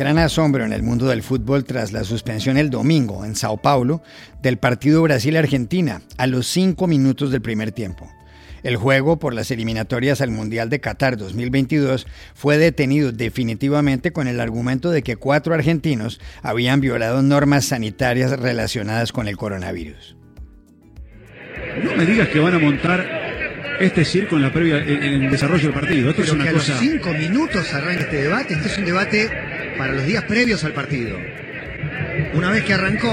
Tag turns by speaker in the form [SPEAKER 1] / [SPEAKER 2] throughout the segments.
[SPEAKER 1] Gran asombro en el mundo del fútbol tras la suspensión el domingo en Sao Paulo del partido Brasil-Argentina a los cinco minutos del primer tiempo. El juego por las eliminatorias al Mundial de Qatar 2022 fue detenido definitivamente con el argumento de que cuatro argentinos habían violado normas sanitarias relacionadas con el coronavirus.
[SPEAKER 2] No me digas que van a montar este circo en la previa en el desarrollo del partido. Esto es una
[SPEAKER 3] que
[SPEAKER 2] cosa.
[SPEAKER 3] A los cinco minutos arranca este debate. Este es un debate para los días previos al partido. Una vez que arrancó,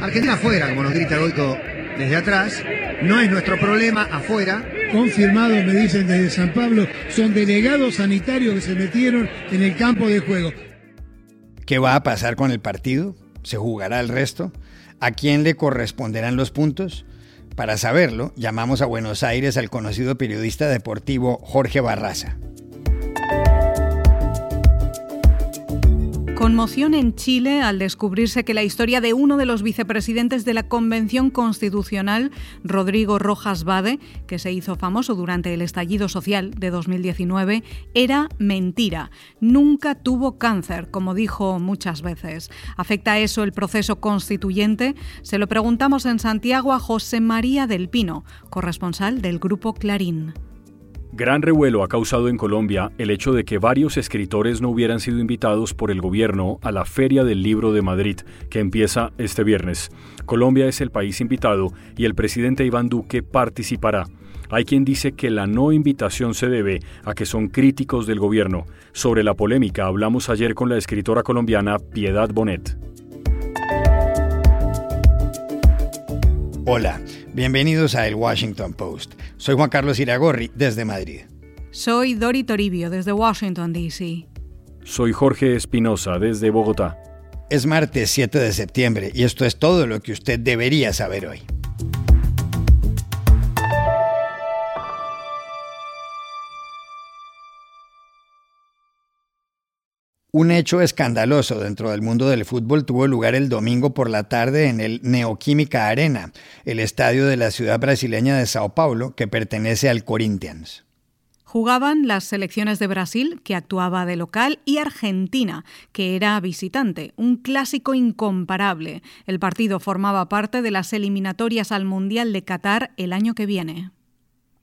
[SPEAKER 3] Argentina afuera, como nos grita Goico desde atrás. No es nuestro problema afuera.
[SPEAKER 4] Confirmado, me dicen desde San Pablo, son delegados sanitarios que se metieron en el campo de juego.
[SPEAKER 1] ¿Qué va a pasar con el partido? ¿Se jugará el resto? ¿A quién le corresponderán los puntos? Para saberlo, llamamos a Buenos Aires al conocido periodista deportivo Jorge Barraza.
[SPEAKER 5] Conmoción en Chile al descubrirse que la historia de uno de los vicepresidentes de la Convención Constitucional, Rodrigo Rojas Bade, que se hizo famoso durante el estallido social de 2019, era mentira. Nunca tuvo cáncer, como dijo muchas veces. ¿Afecta eso el proceso constituyente? Se lo preguntamos en Santiago a José María del Pino, corresponsal del Grupo Clarín.
[SPEAKER 6] Gran revuelo ha causado en Colombia el hecho de que varios escritores no hubieran sido invitados por el gobierno a la Feria del Libro de Madrid, que empieza este viernes. Colombia es el país invitado y el presidente Iván Duque participará. Hay quien dice que la no invitación se debe a que son críticos del gobierno. Sobre la polémica hablamos ayer con la escritora colombiana Piedad Bonet.
[SPEAKER 1] Hola, bienvenidos a El Washington Post. Soy Juan Carlos Iragorri desde Madrid.
[SPEAKER 5] Soy Dori Toribio desde Washington, D.C.
[SPEAKER 6] Soy Jorge Espinosa desde Bogotá.
[SPEAKER 1] Es martes 7 de septiembre y esto es todo lo que usted debería saber hoy. Un hecho escandaloso dentro del mundo del fútbol tuvo lugar el domingo por la tarde en el Neoquímica Arena, el estadio de la ciudad brasileña de Sao Paulo que pertenece al Corinthians.
[SPEAKER 5] Jugaban las selecciones de Brasil, que actuaba de local, y Argentina, que era visitante, un clásico incomparable. El partido formaba parte de las eliminatorias al Mundial de Qatar el año que viene.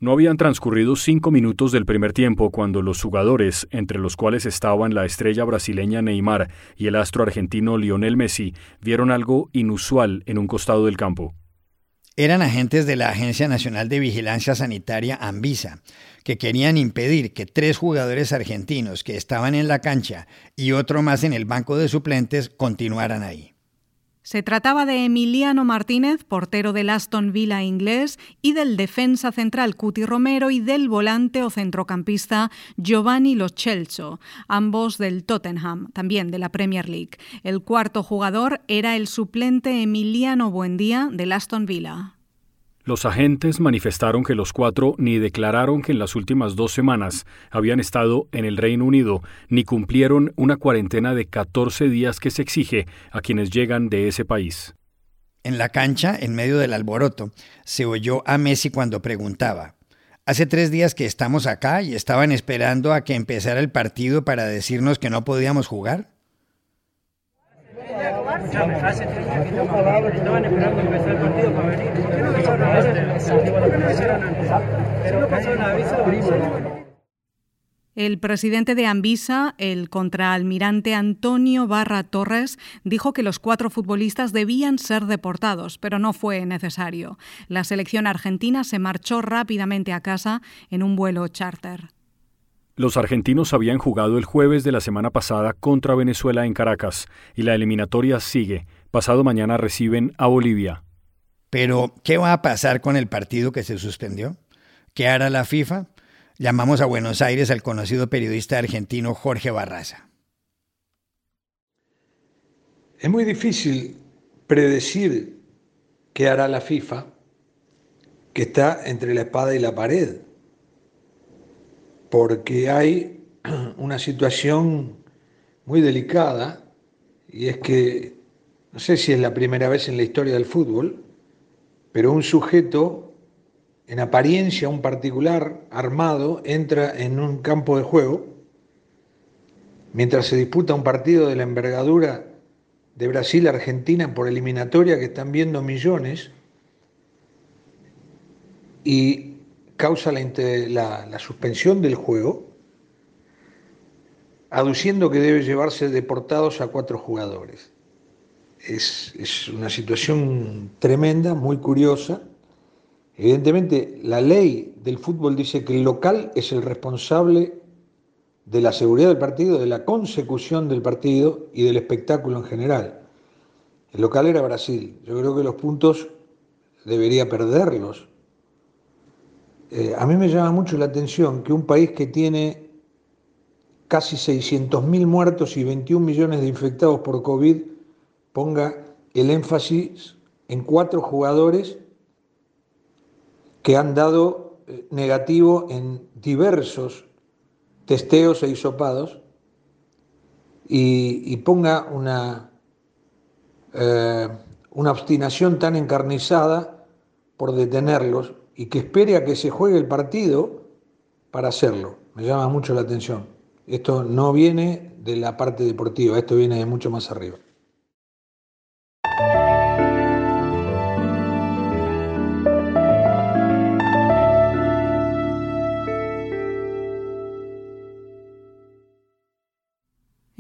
[SPEAKER 6] No habían transcurrido cinco minutos del primer tiempo cuando los jugadores, entre los cuales estaban la estrella brasileña Neymar y el astro argentino Lionel Messi, vieron algo inusual en un costado del campo.
[SPEAKER 1] Eran agentes de la Agencia Nacional de Vigilancia Sanitaria Anvisa, que querían impedir que tres jugadores argentinos que estaban en la cancha y otro más en el banco de suplentes continuaran ahí.
[SPEAKER 5] Se trataba de Emiliano Martínez, portero del Aston Villa inglés, y del defensa central Cuti Romero y del volante o centrocampista Giovanni Lo Celso, ambos del Tottenham, también de la Premier League. El cuarto jugador era el suplente Emiliano Buendía del Aston Villa.
[SPEAKER 6] Los agentes manifestaron que los cuatro ni declararon que en las últimas dos semanas habían estado en el Reino Unido, ni cumplieron una cuarentena de 14 días que se exige a quienes llegan de ese país.
[SPEAKER 1] En la cancha, en medio del alboroto, se oyó a Messi cuando preguntaba, Hace tres días que estamos acá y estaban esperando a que empezara el partido para decirnos que no podíamos jugar.
[SPEAKER 7] El
[SPEAKER 5] presidente de Anvisa, el contraalmirante Antonio Barra Torres, dijo que los cuatro futbolistas debían ser deportados, pero no fue necesario. La selección argentina se marchó rápidamente a casa en un vuelo charter.
[SPEAKER 6] Los argentinos habían jugado el jueves de la semana pasada contra Venezuela en Caracas y la eliminatoria sigue. Pasado mañana reciben a Bolivia.
[SPEAKER 1] Pero, ¿qué va a pasar con el partido que se suspendió? ¿Qué hará la FIFA? Llamamos a Buenos Aires al conocido periodista argentino Jorge Barraza.
[SPEAKER 8] Es muy difícil predecir qué hará la FIFA, que está entre la espada y la pared porque hay una situación muy delicada y es que, no sé si es la primera vez en la historia del fútbol, pero un sujeto en apariencia, un particular armado, entra en un campo de juego mientras se disputa un partido de la envergadura de Brasil-Argentina por eliminatoria que están viendo millones y causa la, suspensión del juego, aduciendo que debe llevarse deportados a cuatro jugadores. Es, es, una situación tremenda, muy curiosa. Evidentemente, la ley del fútbol dice que el local es el responsable de la seguridad del partido, de la consecución del partido y del espectáculo en general. El local era Brasil. Yo creo que los puntos debería perderlos. Eh, a mí me llama mucho la atención que un país que tiene casi 600.000 muertos y 21 millones de infectados por COVID ponga el énfasis en cuatro jugadores que han dado eh, negativo en diversos testeos e hisopados y, ponga una, eh, una obstinación tan encarnizada por detenerlos y que espere a que se juegue el partido para hacerlo. Me llama mucho la atención. Esto no viene de la parte deportiva, esto viene de mucho más arriba.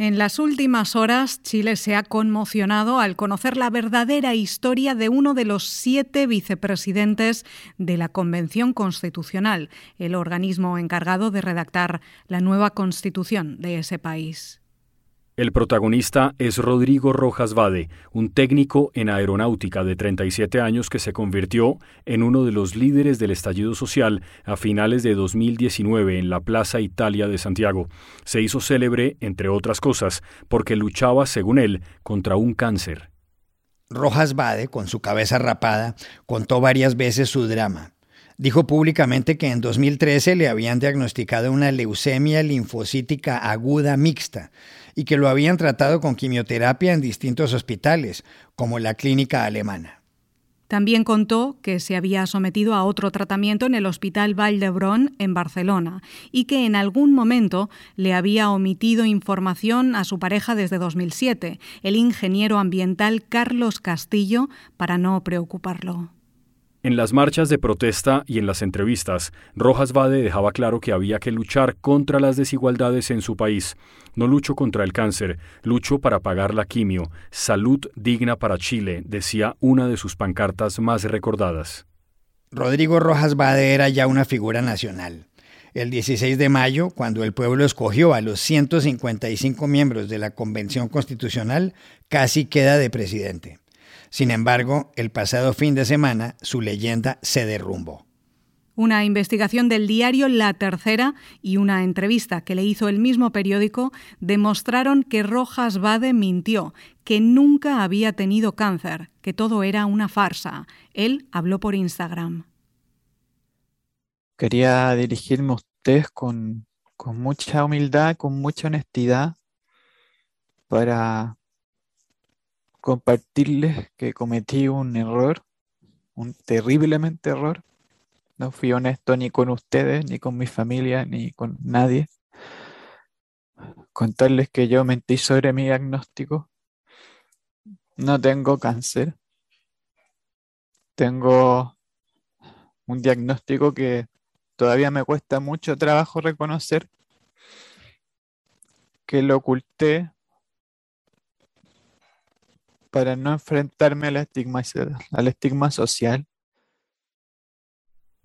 [SPEAKER 5] En las últimas horas, Chile se ha conmocionado al conocer la verdadera historia de uno de los siete vicepresidentes de la Convención Constitucional, el organismo encargado de redactar la nueva constitución de ese país.
[SPEAKER 6] El protagonista es Rodrigo Rojas Vade, un técnico en aeronáutica de 37 años que se convirtió en uno de los líderes del estallido social a finales de 2019 en la Plaza Italia de Santiago. Se hizo célebre, entre otras cosas, porque luchaba, según él, contra un cáncer.
[SPEAKER 1] Rojas Vade, con su cabeza rapada, contó varias veces su drama. Dijo públicamente que en 2013 le habían diagnosticado una leucemia linfocítica aguda mixta y que lo habían tratado con quimioterapia en distintos hospitales, como la clínica alemana.
[SPEAKER 5] También contó que se había sometido a otro tratamiento en el Hospital Vall en Barcelona y que en algún momento le había omitido información a su pareja desde 2007, el ingeniero ambiental Carlos Castillo, para no preocuparlo.
[SPEAKER 6] En las marchas de protesta y en las entrevistas, Rojas Vade dejaba claro que había que luchar contra las desigualdades en su país. No lucho contra el cáncer, lucho para pagar la quimio. Salud digna para Chile, decía una de sus pancartas más recordadas.
[SPEAKER 1] Rodrigo Rojas Vade era ya una figura nacional. El 16 de mayo, cuando el pueblo escogió a los 155 miembros de la Convención Constitucional, casi queda de presidente. Sin embargo, el pasado fin de semana su leyenda se derrumbó.
[SPEAKER 5] Una investigación del diario La Tercera y una entrevista que le hizo el mismo periódico demostraron que Rojas Bade mintió, que nunca había tenido cáncer, que todo era una farsa. Él habló por Instagram.
[SPEAKER 9] Quería dirigirme a ustedes con, con mucha humildad, con mucha honestidad, para compartirles que cometí un error, un terriblemente error. No fui honesto ni con ustedes, ni con mi familia, ni con nadie. Contarles que yo mentí sobre mi diagnóstico. No tengo cáncer. Tengo un diagnóstico que todavía me cuesta mucho trabajo reconocer, que lo oculté para no enfrentarme al estigma, al estigma social.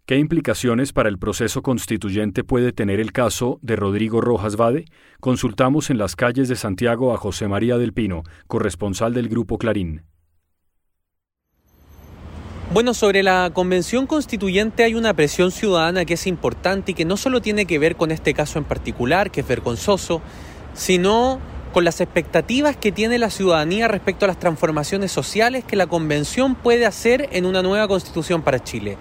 [SPEAKER 6] ¿Qué implicaciones para el proceso constituyente puede tener el caso de Rodrigo Rojas Vade? Consultamos en las calles de Santiago a José María del Pino, corresponsal del Grupo Clarín.
[SPEAKER 10] Bueno, sobre la convención constituyente hay una presión ciudadana que es importante y que no solo tiene que ver con este caso en particular, que es vergonzoso, sino con las expectativas que tiene la ciudadanía respecto a las transformaciones sociales que la Convención puede hacer en una nueva constitución para Chile.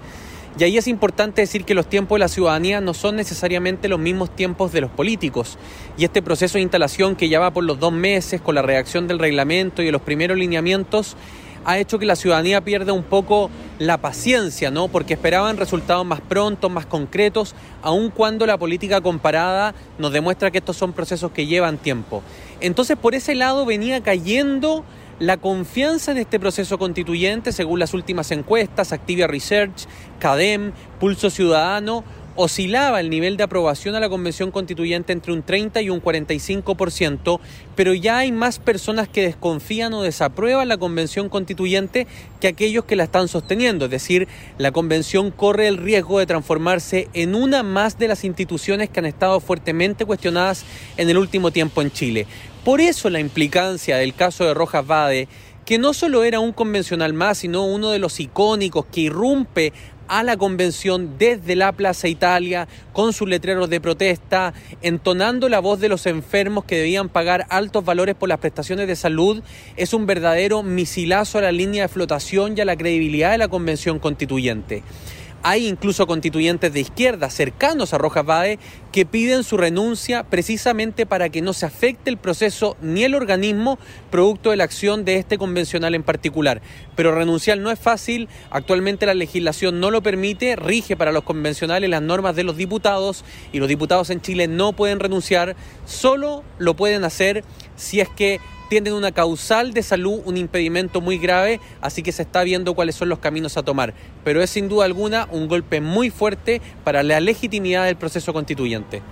[SPEAKER 10] Y ahí es importante decir que los tiempos de la ciudadanía no son necesariamente los mismos tiempos de los políticos. Y este proceso de instalación que ya va por los dos meses con la redacción del reglamento y de los primeros lineamientos ha hecho que la ciudadanía pierda un poco la paciencia, ¿no? Porque esperaban resultados más prontos, más concretos, aun cuando la política comparada nos demuestra que estos son procesos que llevan tiempo. Entonces, por ese lado venía cayendo la confianza en este proceso constituyente, según las últimas encuestas, Activia Research, CADEM, Pulso Ciudadano, oscilaba el nivel de aprobación a la Convención Constituyente entre un 30 y un 45%, pero ya hay más personas que desconfían o desaprueban la Convención Constituyente que aquellos que la están sosteniendo. Es decir, la Convención corre el riesgo de transformarse en una más de las instituciones que han estado fuertemente cuestionadas en el último tiempo en Chile. Por eso la implicancia del caso de Rojas Vade que no solo era un convencional más, sino uno de los icónicos que irrumpe a la convención desde la Plaza Italia con sus letreros de protesta, entonando la voz de los enfermos que debían pagar altos valores por las prestaciones de salud, es un verdadero misilazo a la línea de flotación y a la credibilidad de la convención constituyente. Hay incluso constituyentes de izquierda cercanos a Rojas Bade que piden su renuncia precisamente para que no se afecte el proceso ni el organismo producto de la acción de este convencional en particular. Pero renunciar no es fácil, actualmente la legislación no lo permite, rige para los convencionales las normas de los diputados y los diputados en Chile no pueden renunciar, solo lo pueden hacer si es que tienen una causal de salud, un impedimento muy grave, así que se está viendo cuáles son los caminos a tomar. Pero es sin duda alguna un golpe muy fuerte para la legitimidad del proceso constituyente.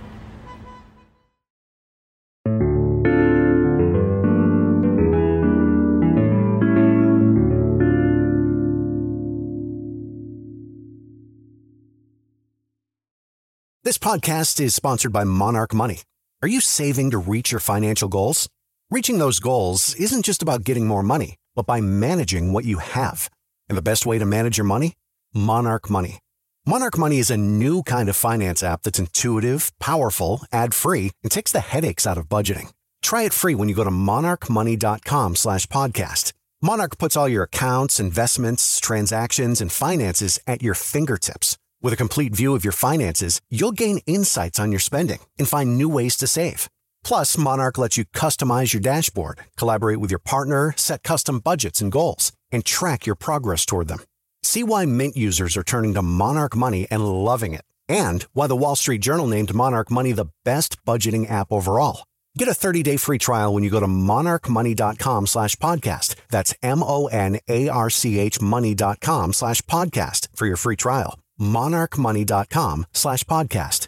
[SPEAKER 11] This podcast is sponsored by Monarch Money. Are you saving to reach your financial goals? Reaching those goals isn't just about getting more money, but by managing what you have. And the best way to manage your money? Monarch Money. Monarch Money is a new kind of finance app that's intuitive, powerful, ad-free, and takes the headaches out of budgeting. Try it free when you go to monarchmoney.com slash podcast. Monarch puts all your accounts, investments, transactions, and finances at your fingertips. With a complete view of your finances, you'll gain insights on your spending and find new ways to save. Plus, Monarch lets you customize your dashboard, collaborate with your partner, set custom budgets and goals, and track your progress toward them. See why Mint users are turning to Monarch Money and loving it, and why the Wall Street Journal named Monarch Money the best budgeting app overall. Get a 30-day free trial when you go to monarchmoney.com slash podcast. That's M-O-N-A-R-C-H money.com slash podcast for your free trial. monarchmoney.com slash podcast.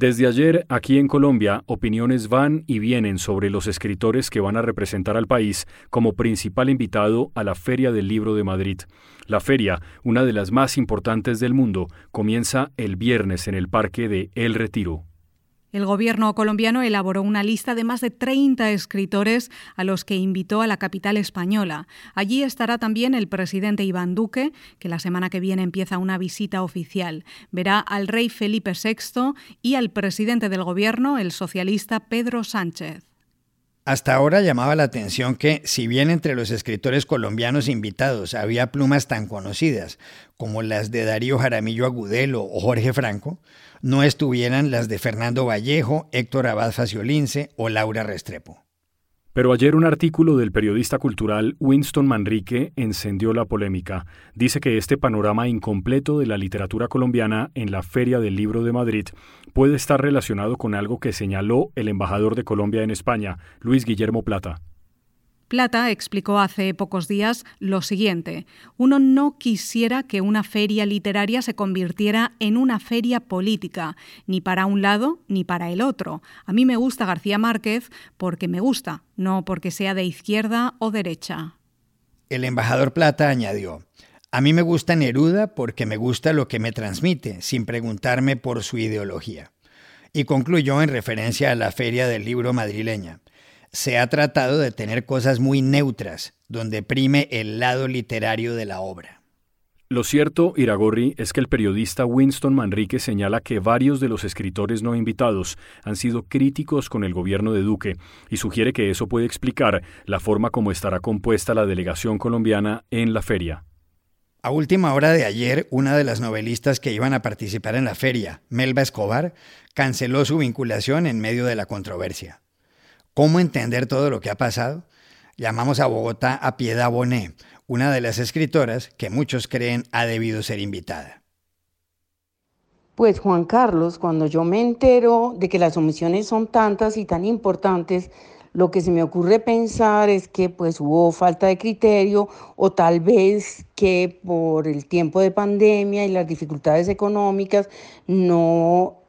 [SPEAKER 6] Desde ayer, aquí en Colombia, opiniones van y vienen sobre los escritores que van a representar al país como principal invitado a la Feria del Libro de Madrid. La feria, una de las más importantes del mundo, comienza el viernes en el Parque de El Retiro.
[SPEAKER 5] El gobierno colombiano elaboró una lista de más de 30 escritores a los que invitó a la capital española. Allí estará también el presidente Iván Duque, que la semana que viene empieza una visita oficial. Verá al rey Felipe VI y al presidente del gobierno, el socialista Pedro Sánchez.
[SPEAKER 1] Hasta ahora llamaba la atención que, si bien entre los escritores colombianos invitados había plumas tan conocidas como las de Darío Jaramillo Agudelo o Jorge Franco, no estuvieran las de Fernando Vallejo, Héctor Abad Faciolince o Laura Restrepo.
[SPEAKER 6] Pero ayer un artículo del periodista cultural Winston Manrique encendió la polémica. Dice que este panorama incompleto de la literatura colombiana en la Feria del Libro de Madrid puede estar relacionado con algo que señaló el embajador de Colombia en España, Luis Guillermo Plata.
[SPEAKER 5] Plata explicó hace pocos días lo siguiente. Uno no quisiera que una feria literaria se convirtiera en una feria política, ni para un lado ni para el otro. A mí me gusta García Márquez porque me gusta, no porque sea de izquierda o derecha.
[SPEAKER 1] El embajador Plata añadió, a mí me gusta Neruda porque me gusta lo que me transmite, sin preguntarme por su ideología. Y concluyó en referencia a la feria del libro madrileña se ha tratado de tener cosas muy neutras, donde prime el lado literario de la obra.
[SPEAKER 6] Lo cierto, Iragorri, es que el periodista Winston Manrique señala que varios de los escritores no invitados han sido críticos con el gobierno de Duque y sugiere que eso puede explicar la forma como estará compuesta la delegación colombiana en la feria.
[SPEAKER 1] A última hora de ayer, una de las novelistas que iban a participar en la feria, Melba Escobar, canceló su vinculación en medio de la controversia. ¿Cómo entender todo lo que ha pasado? Llamamos a Bogotá a Piedad Bonet, una de las escritoras que muchos creen ha debido ser invitada.
[SPEAKER 12] Pues Juan Carlos, cuando yo me entero de que las omisiones son tantas y tan importantes, lo que se me ocurre pensar es que pues hubo falta de criterio o tal vez que por el tiempo de pandemia y las dificultades económicas no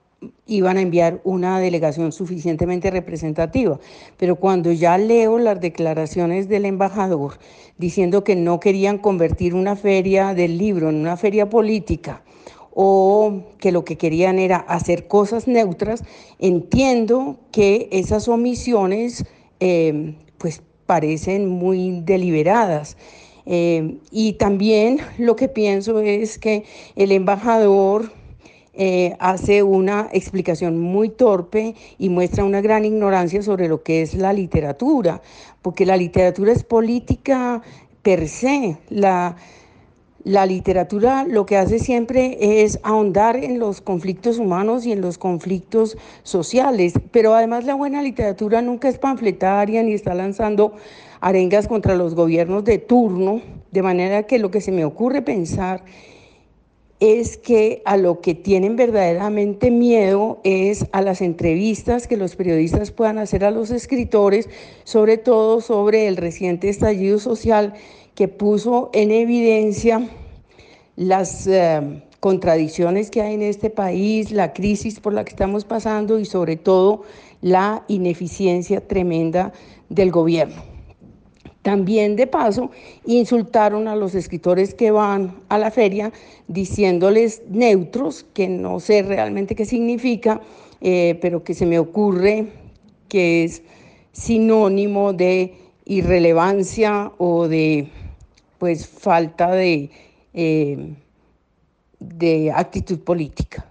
[SPEAKER 12] iban a enviar una delegación suficientemente representativa. Pero cuando ya leo las declaraciones del embajador diciendo que no querían convertir una feria del libro en una feria política, o que lo que querían era hacer cosas neutras, entiendo que esas omisiones eh, pues parecen muy deliberadas. Eh, y también lo que pienso es que el embajador eh, hace una explicación muy torpe y muestra una gran ignorancia sobre lo que es la literatura, porque la literatura es política per se. La, la literatura lo que hace siempre es ahondar en los conflictos humanos y en los conflictos sociales, pero además la buena literatura nunca es panfletaria ni está lanzando arengas contra los gobiernos de turno, de manera que lo que se me ocurre pensar es que a lo que tienen verdaderamente miedo es a las entrevistas que los periodistas puedan hacer a los escritores, sobre todo sobre el reciente estallido social que puso en evidencia las eh, contradicciones que hay en este país, la crisis por la que estamos pasando y sobre todo la ineficiencia tremenda del gobierno. También de paso insultaron a los escritores que van a la feria diciéndoles neutros, que no sé realmente qué significa, eh, pero que se me ocurre que es sinónimo de irrelevancia o de pues falta de, eh, de actitud política.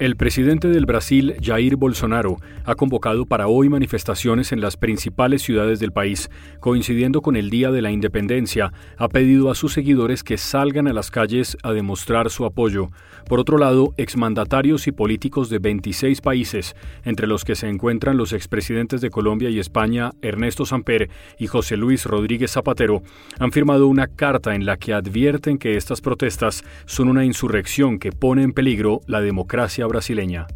[SPEAKER 6] El presidente del Brasil, Jair Bolsonaro, ha convocado para hoy manifestaciones en las principales ciudades del país. Coincidiendo con el Día de la Independencia, ha pedido a sus seguidores que salgan a las calles a demostrar su apoyo. Por otro lado, exmandatarios y políticos de 26 países, entre los que se encuentran los expresidentes de Colombia y España, Ernesto Samper y José Luis Rodríguez Zapatero, han firmado una carta en la que advierten que estas protestas son una insurrección que pone en peligro la democracia brasileña.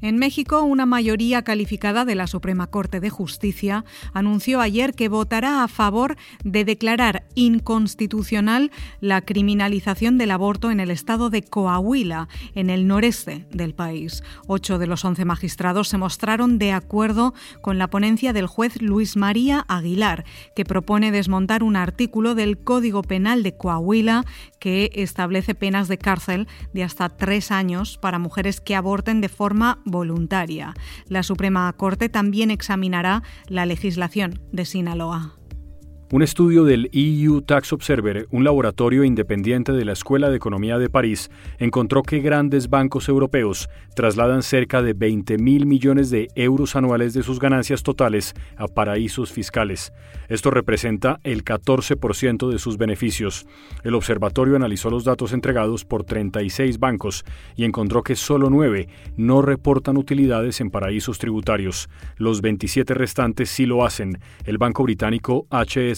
[SPEAKER 5] En México, una mayoría calificada de la Suprema Corte de Justicia anunció ayer que votará a favor de declarar inconstitucional la criminalización del aborto en el estado de Coahuila, en el noreste del país. Ocho de los once magistrados se mostraron de acuerdo con la ponencia del juez Luis María Aguilar, que propone desmontar un artículo del Código Penal de Coahuila que establece penas de cárcel de hasta tres años para mujeres que aborten de forma voluntaria. La Suprema Corte también examinará la legislación de Sinaloa.
[SPEAKER 6] Un estudio del EU Tax Observer, un laboratorio independiente de la Escuela de Economía de París, encontró que grandes bancos europeos trasladan cerca de 20 mil millones de euros anuales de sus ganancias totales a paraísos fiscales. Esto representa el 14% de sus beneficios. El observatorio analizó los datos entregados por 36 bancos y encontró que solo 9 no reportan utilidades en paraísos tributarios. Los 27 restantes sí lo hacen. El banco británico HS